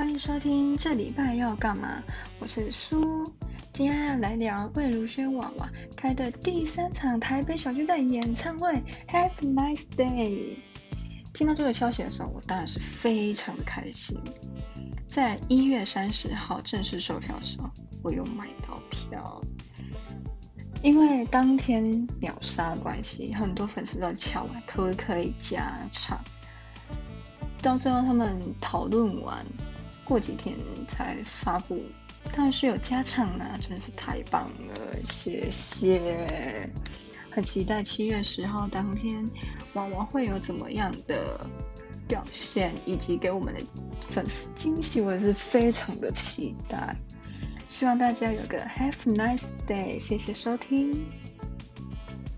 欢迎收听这礼拜要干嘛？我是苏，今天要来聊魏如萱娃娃开的第三场台北小巨蛋演唱会，Have a nice day。听到这个消息的时候，我当然是非常的开心。在一月三十号正式售票的时候，我有买到票，因为当天秒杀的关系，很多粉丝都敲完可不可以加场。到最后他们讨论完，过几天才发布，当然是有加场啦，真是太棒了，谢谢！很期待七月十号当天娃娃会有怎么样的表现，以及给我们的粉丝惊喜，我也是非常的期待。希望大家有个 Have nice day，谢谢收听。